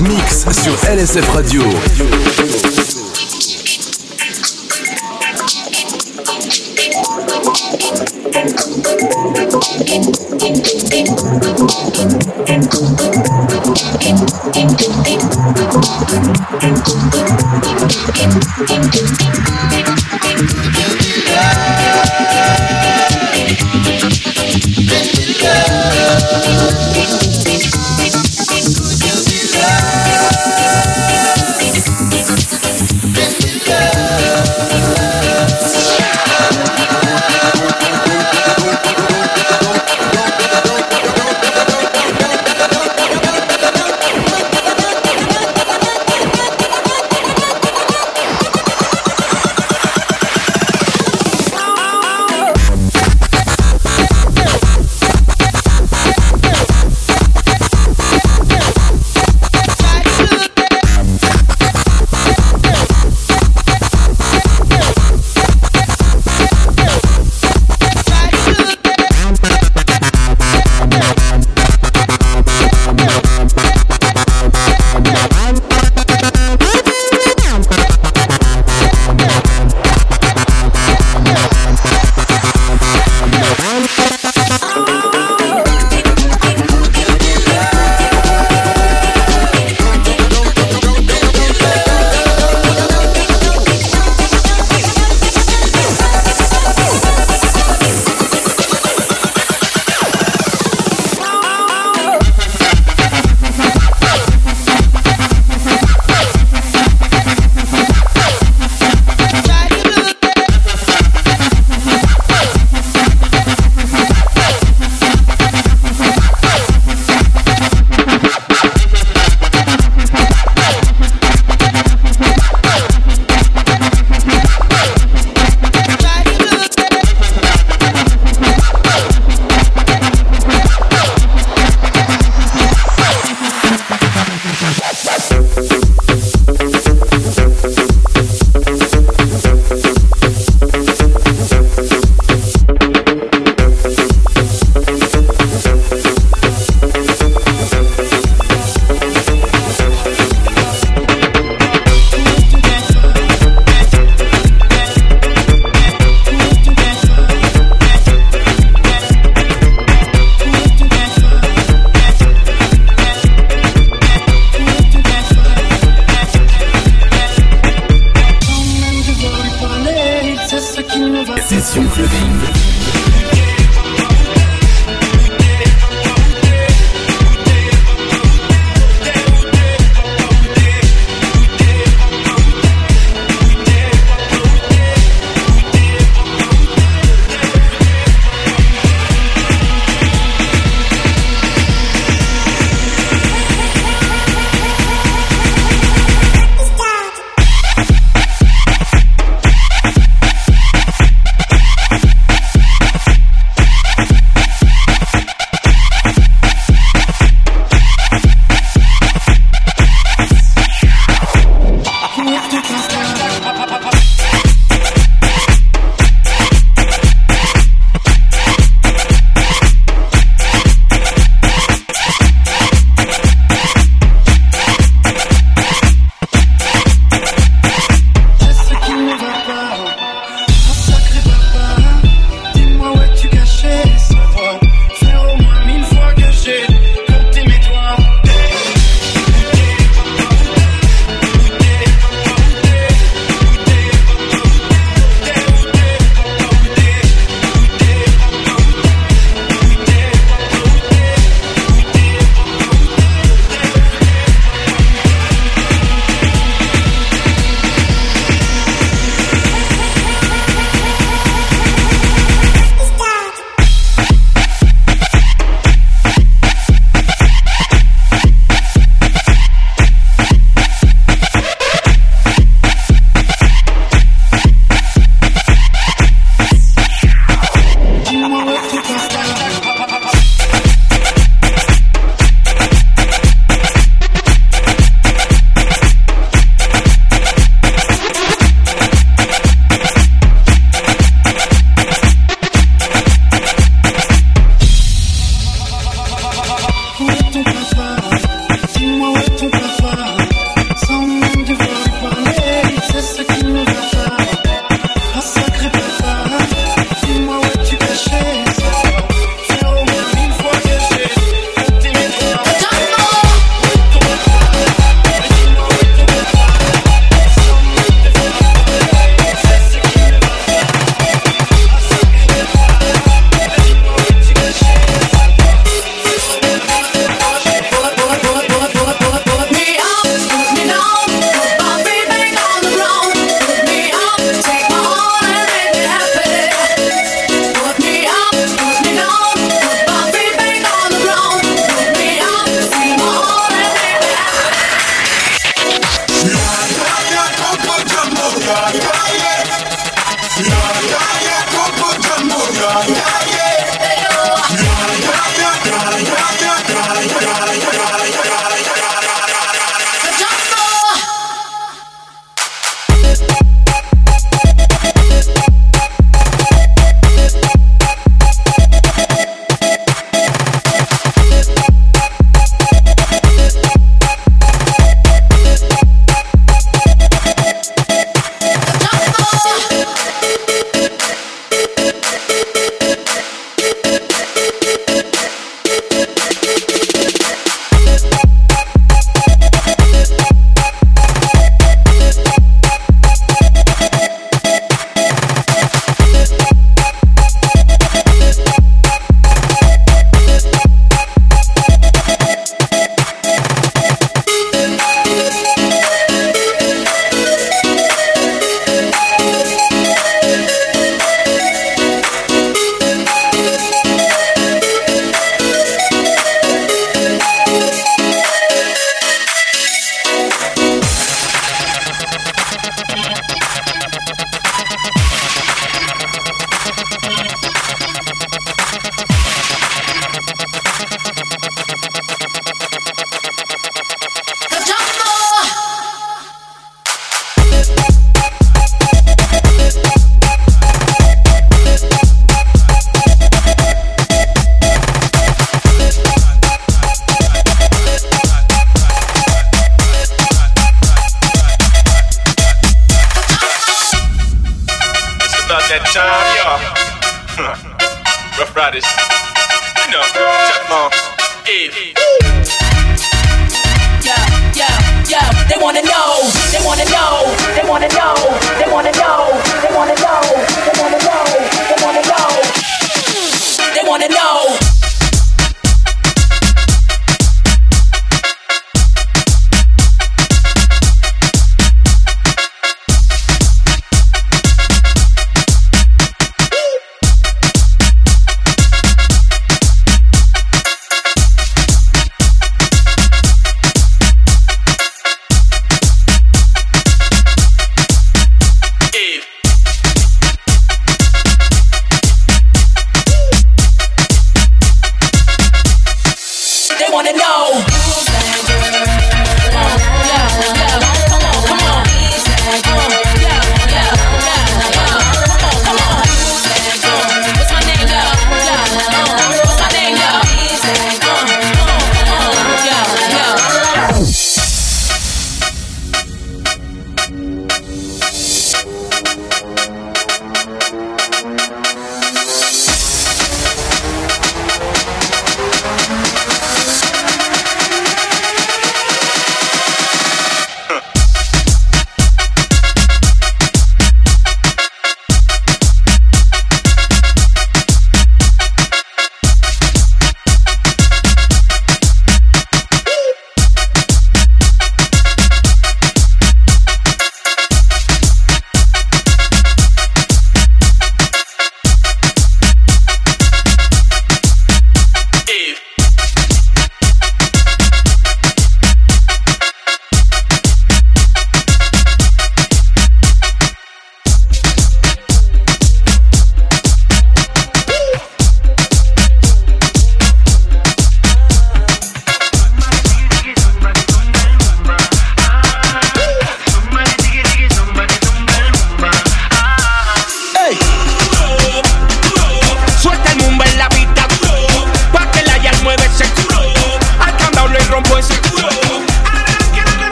Mix sur LSF Radio.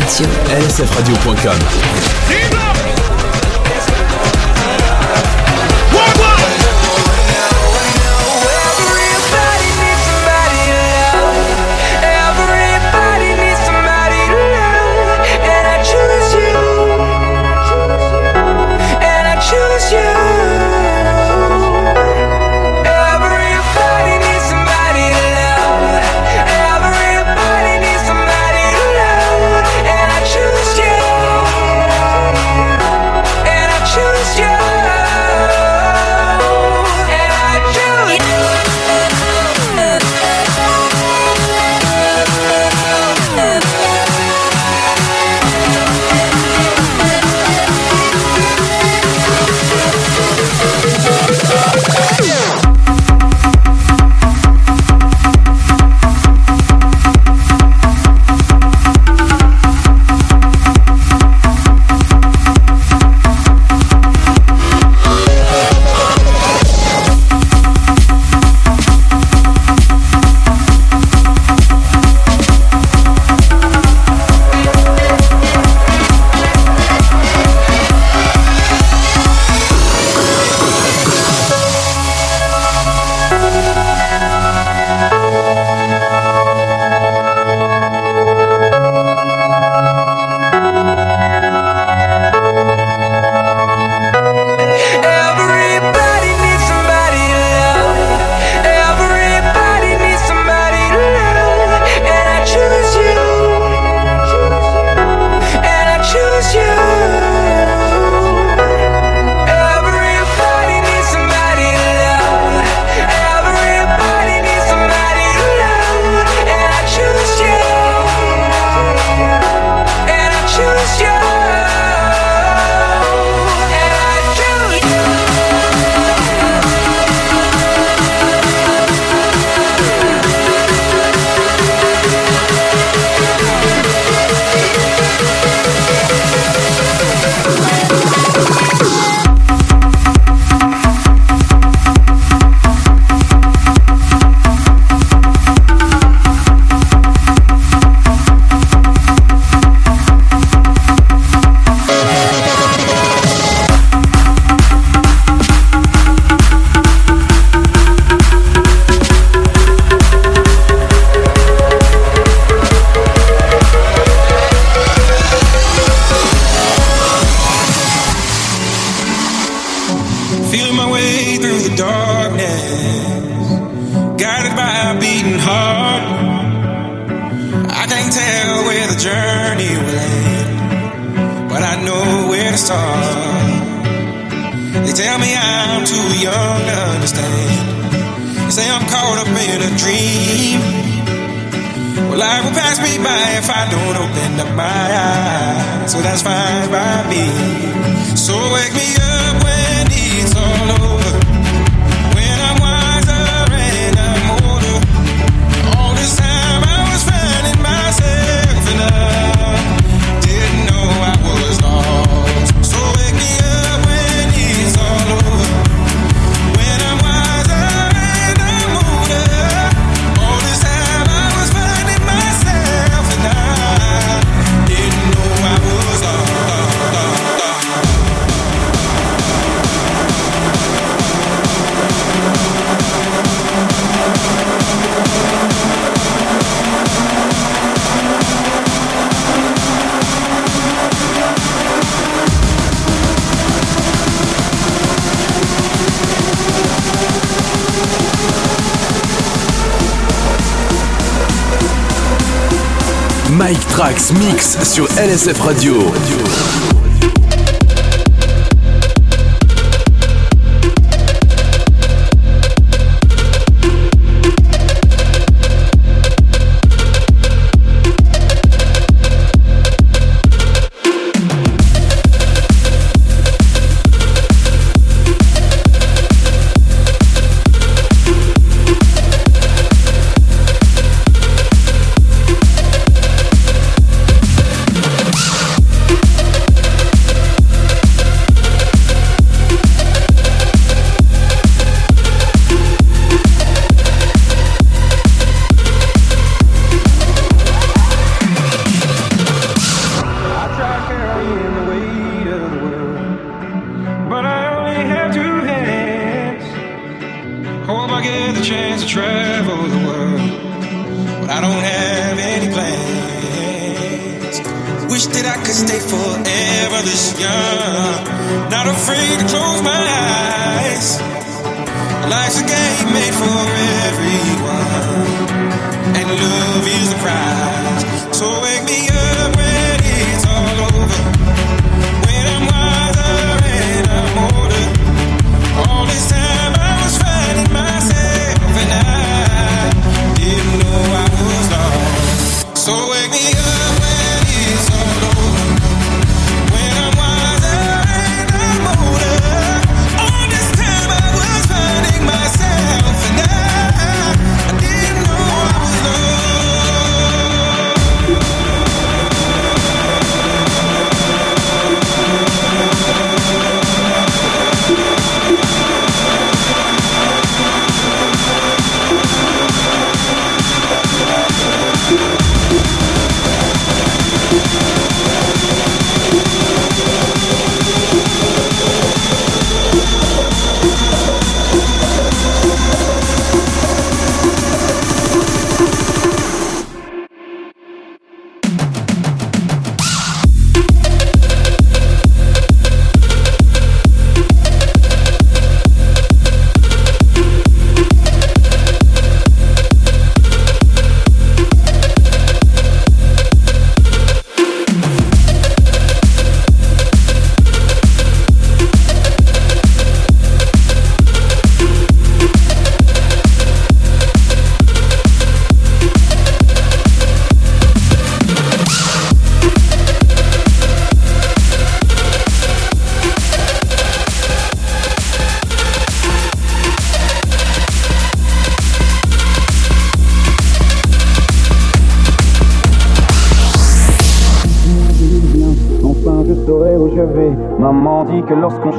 Radio. lsfradio.com. sur LSF Radio.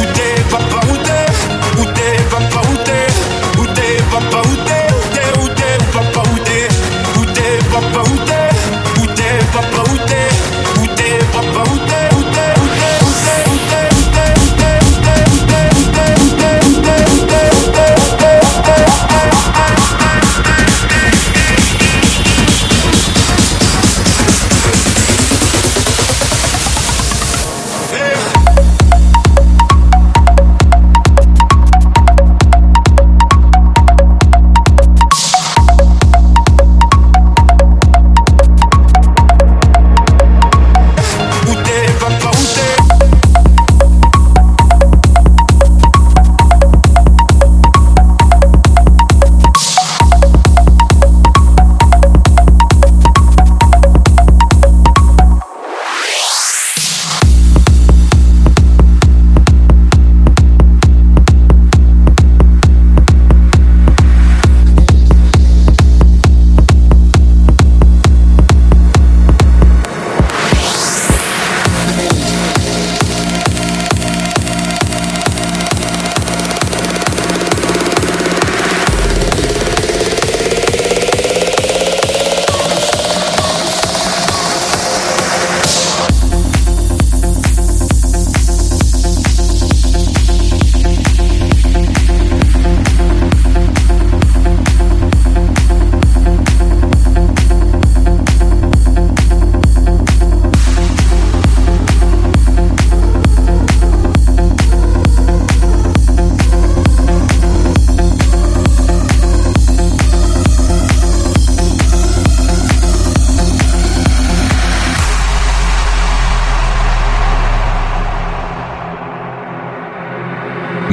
Où t'es, papa, où t'es? Où t'es, papa, où t'es? Où t'es, papa, où t'es? Où t'es, où t'es, où t'es? Où t'es?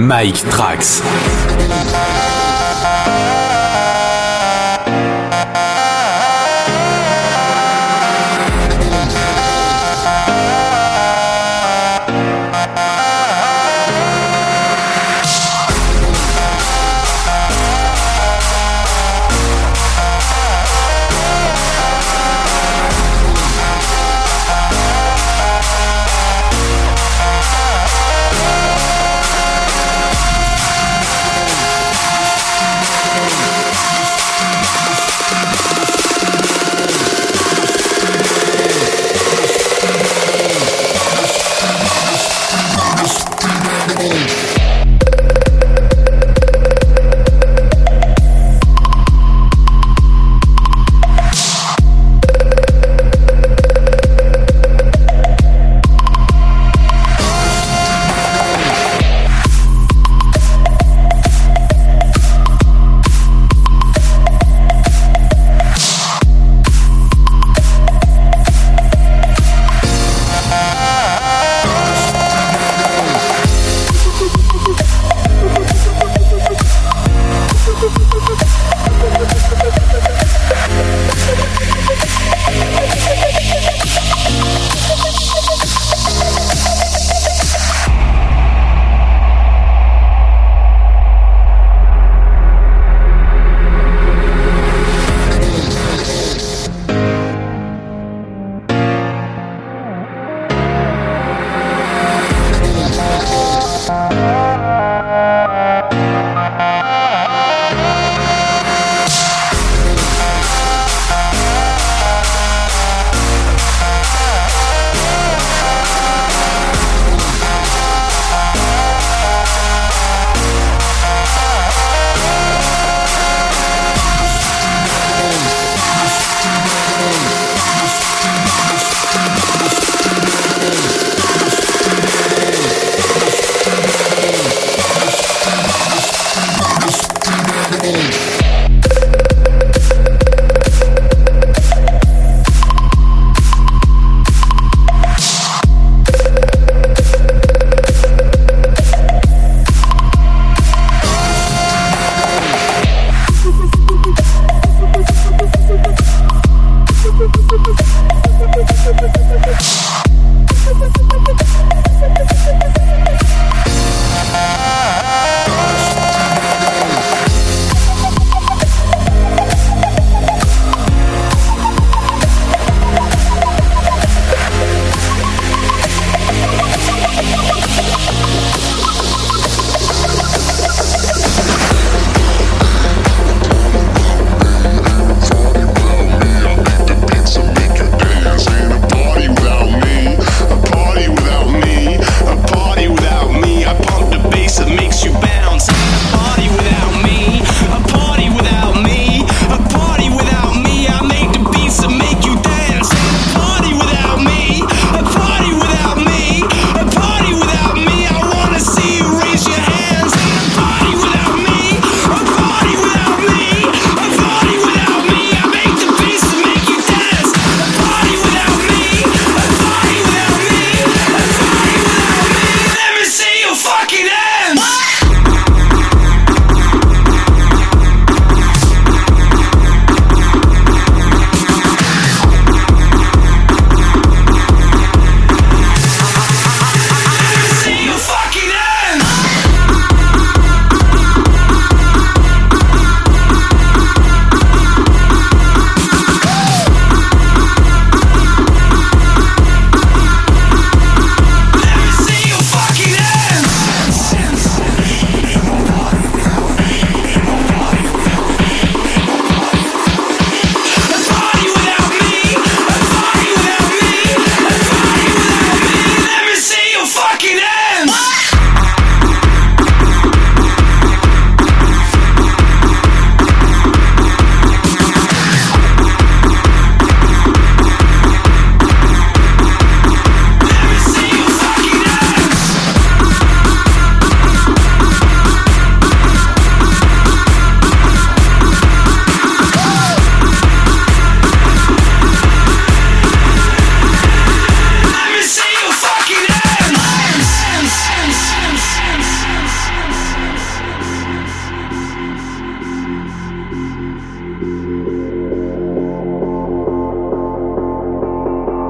Mike Trax.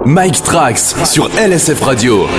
Mike Trax sur LSF Radio.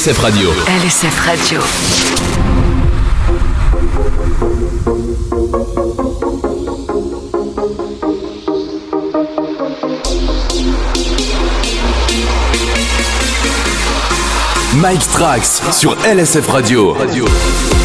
LSF Radio. LSF Radio. Mike Trax sur LSF Radio. Radio.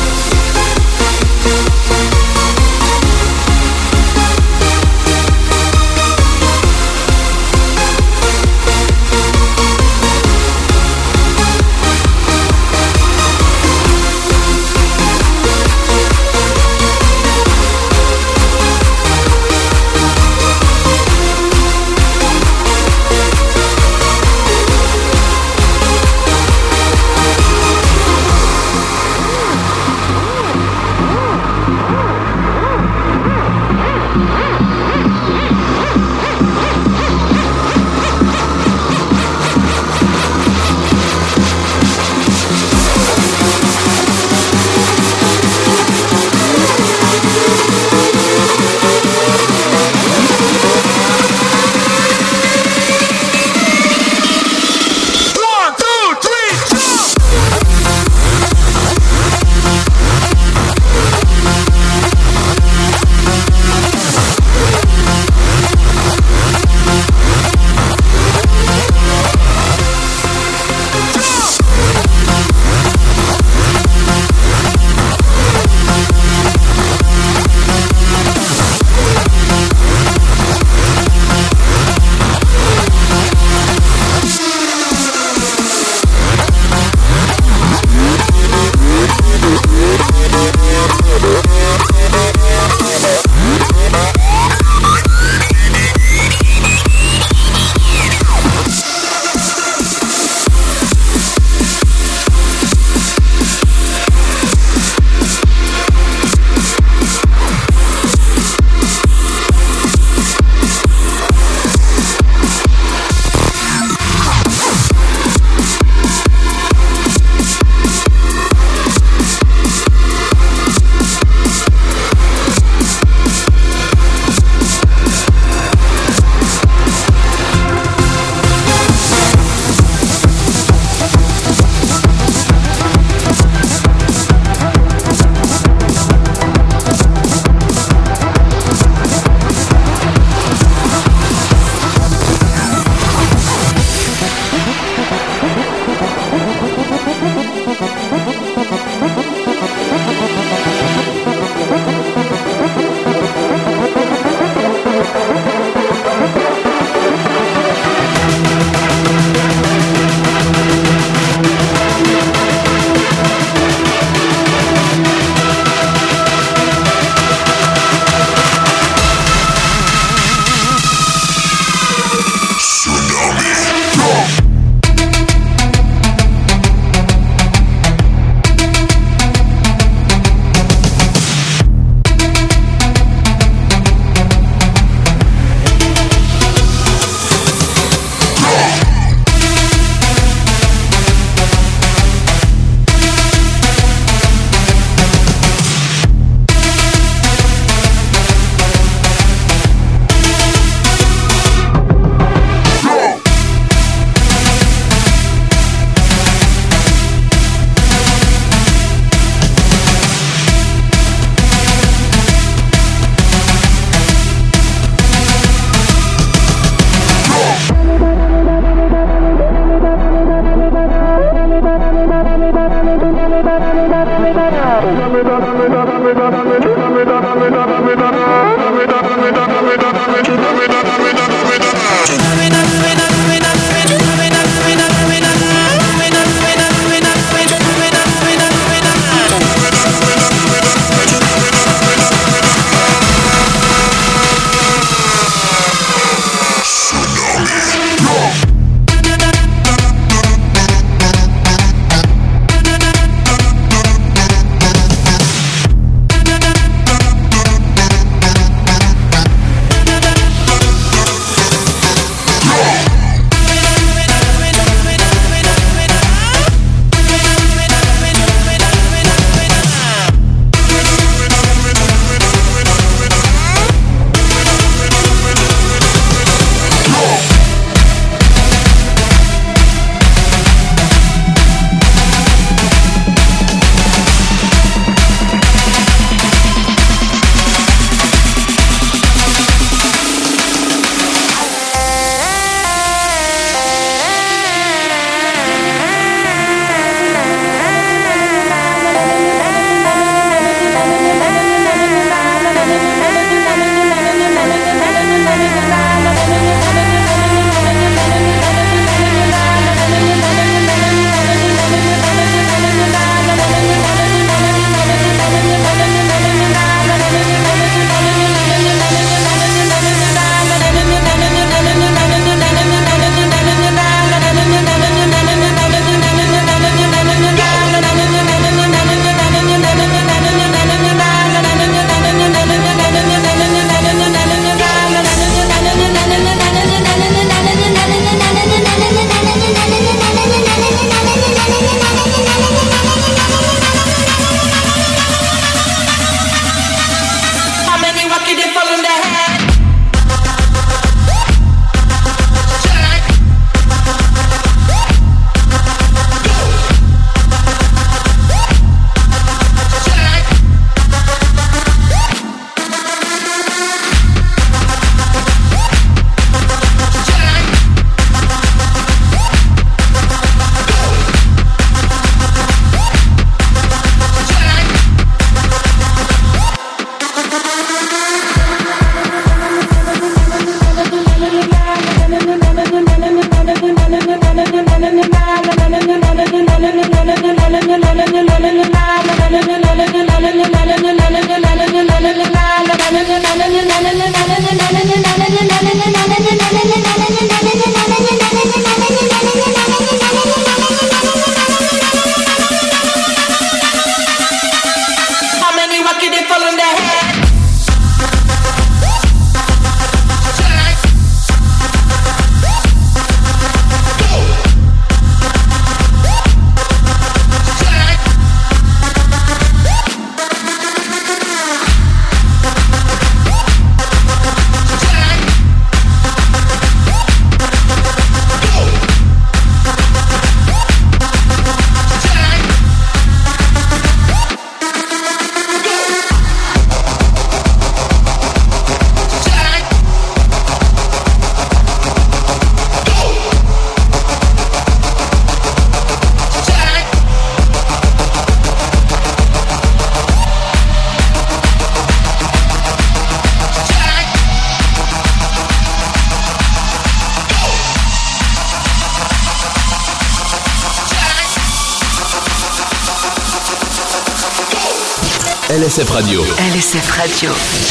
Radio. LSF Radio.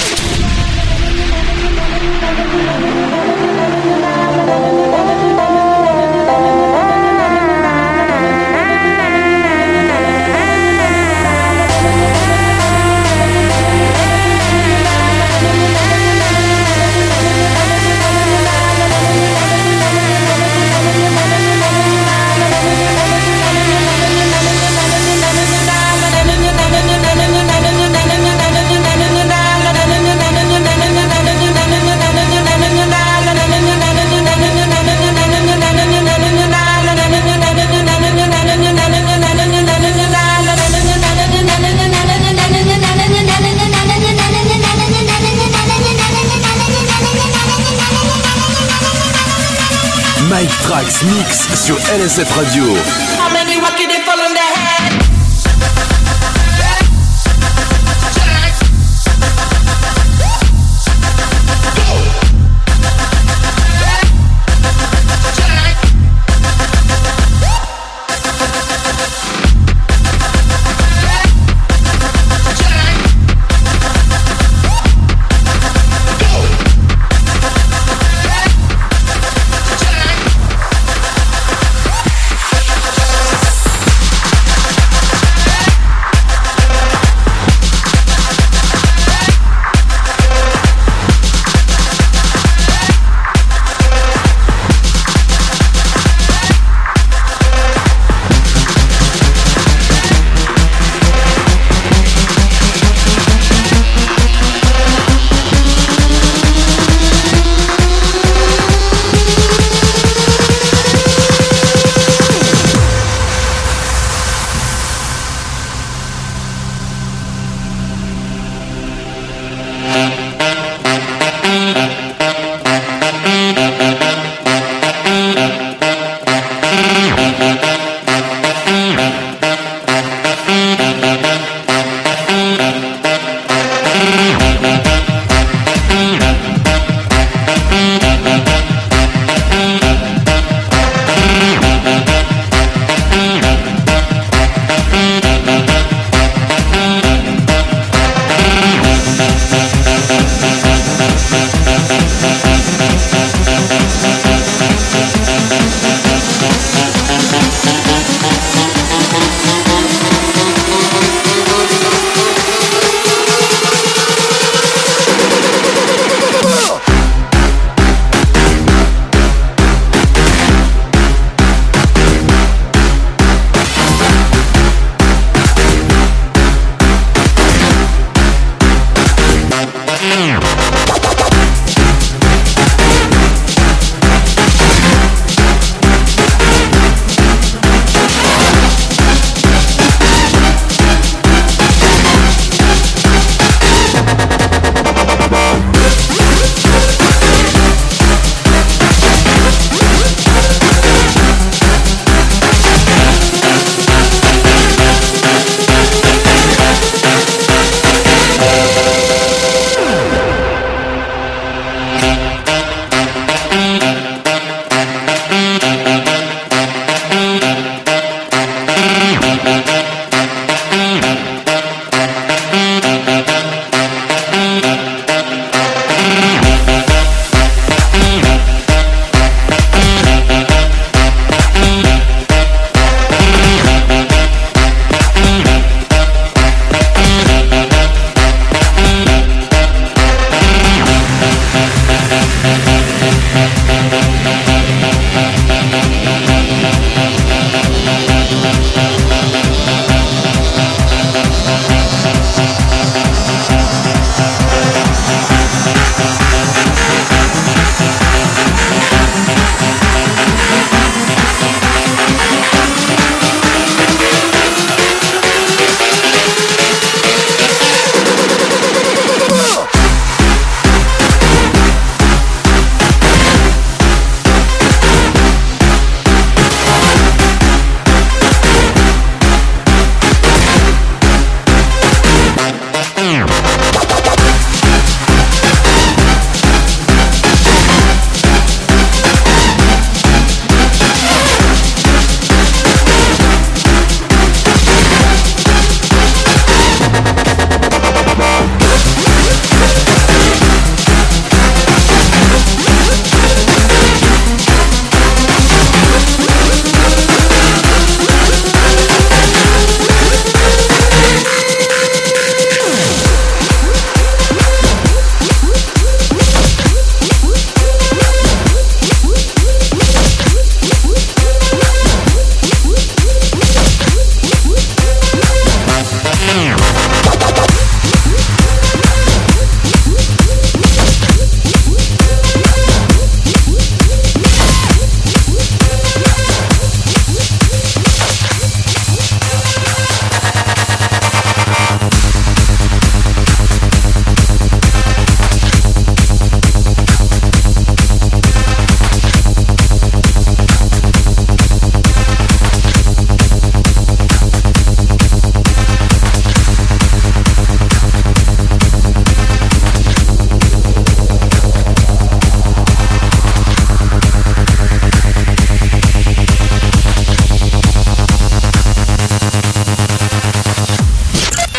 Mix sur LSF Radio.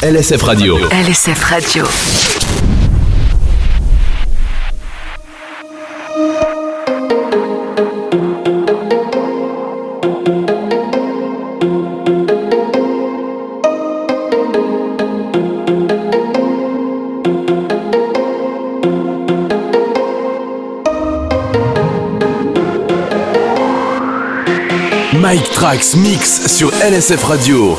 LSF Radio. LSF Radio. Mike Trax Mix sur LSF Radio.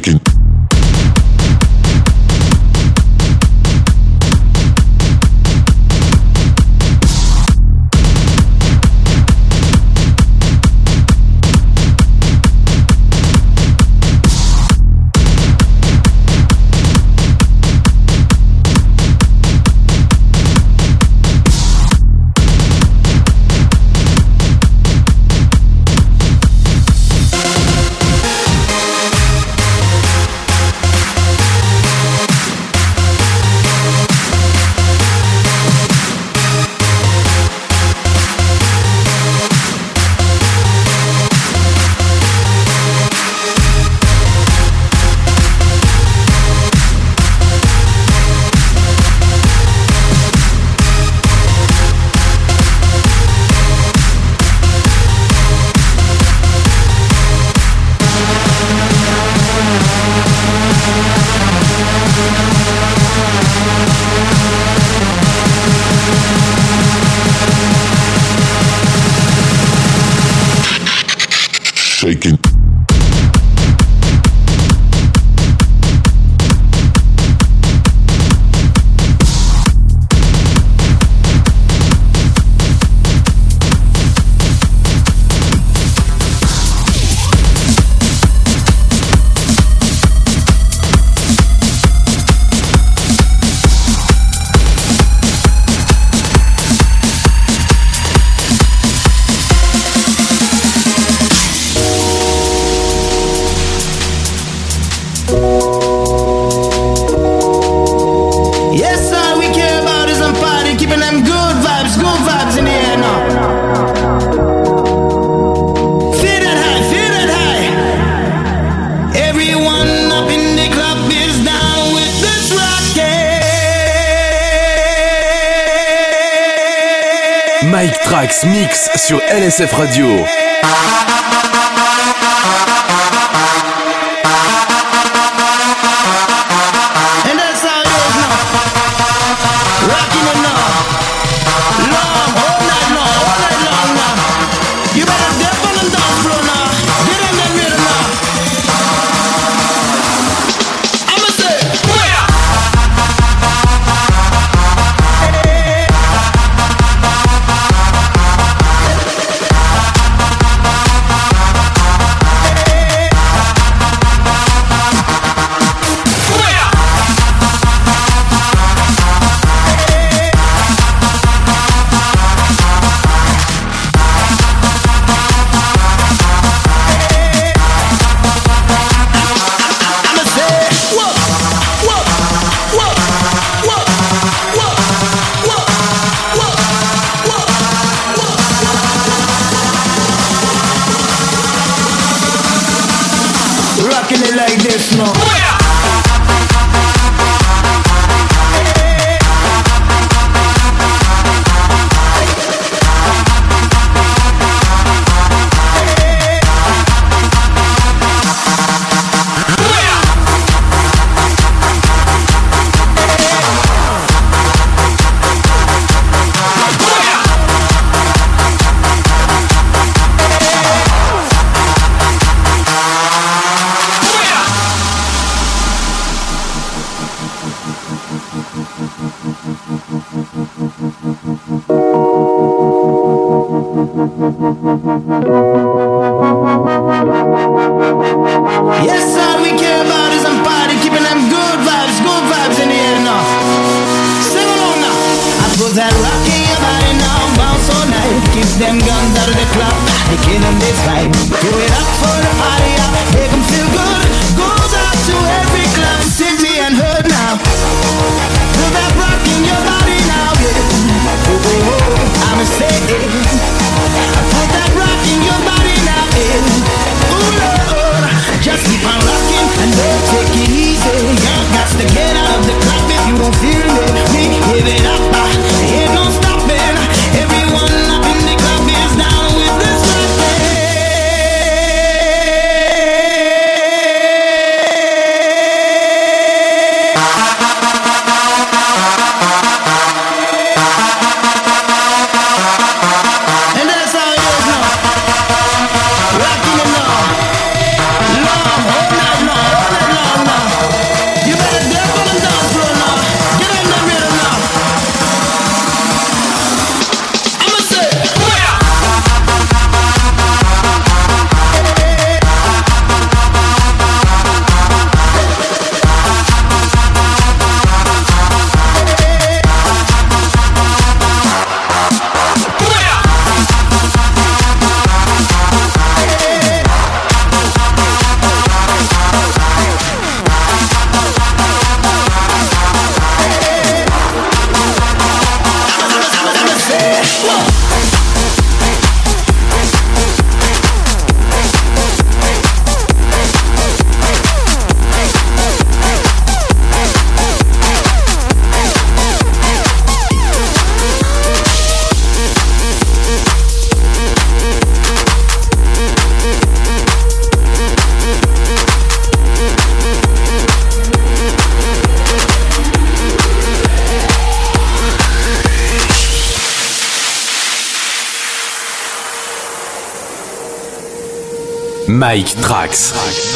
shaking. Mix sur LSF Radio. Mike Trax.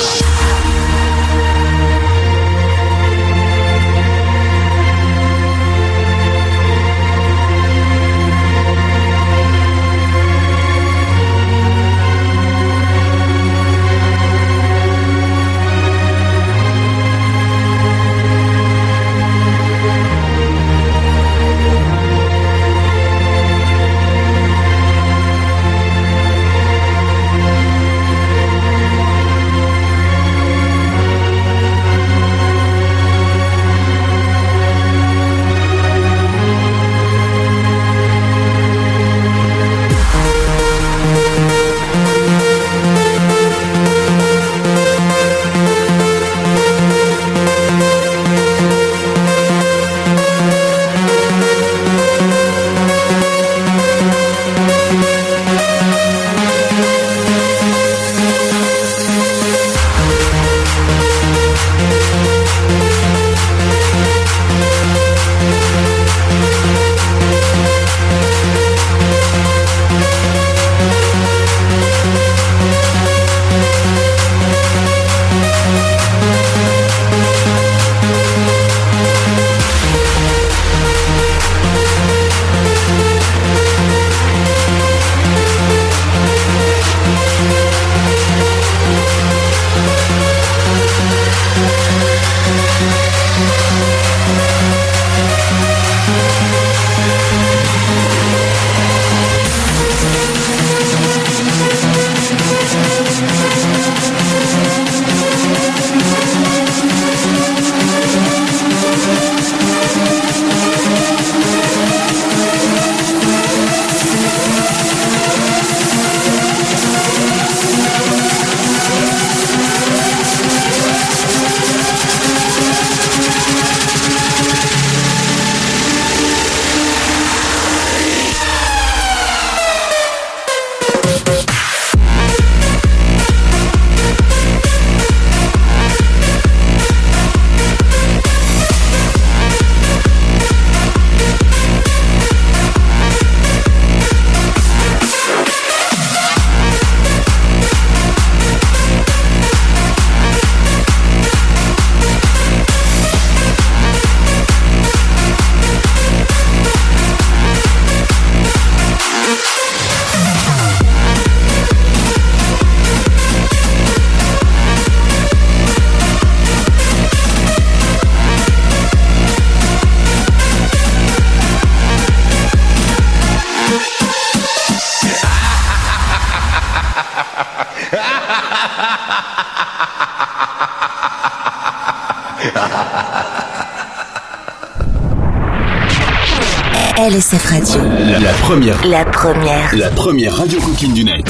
Première. La première. La première radio coquine du net.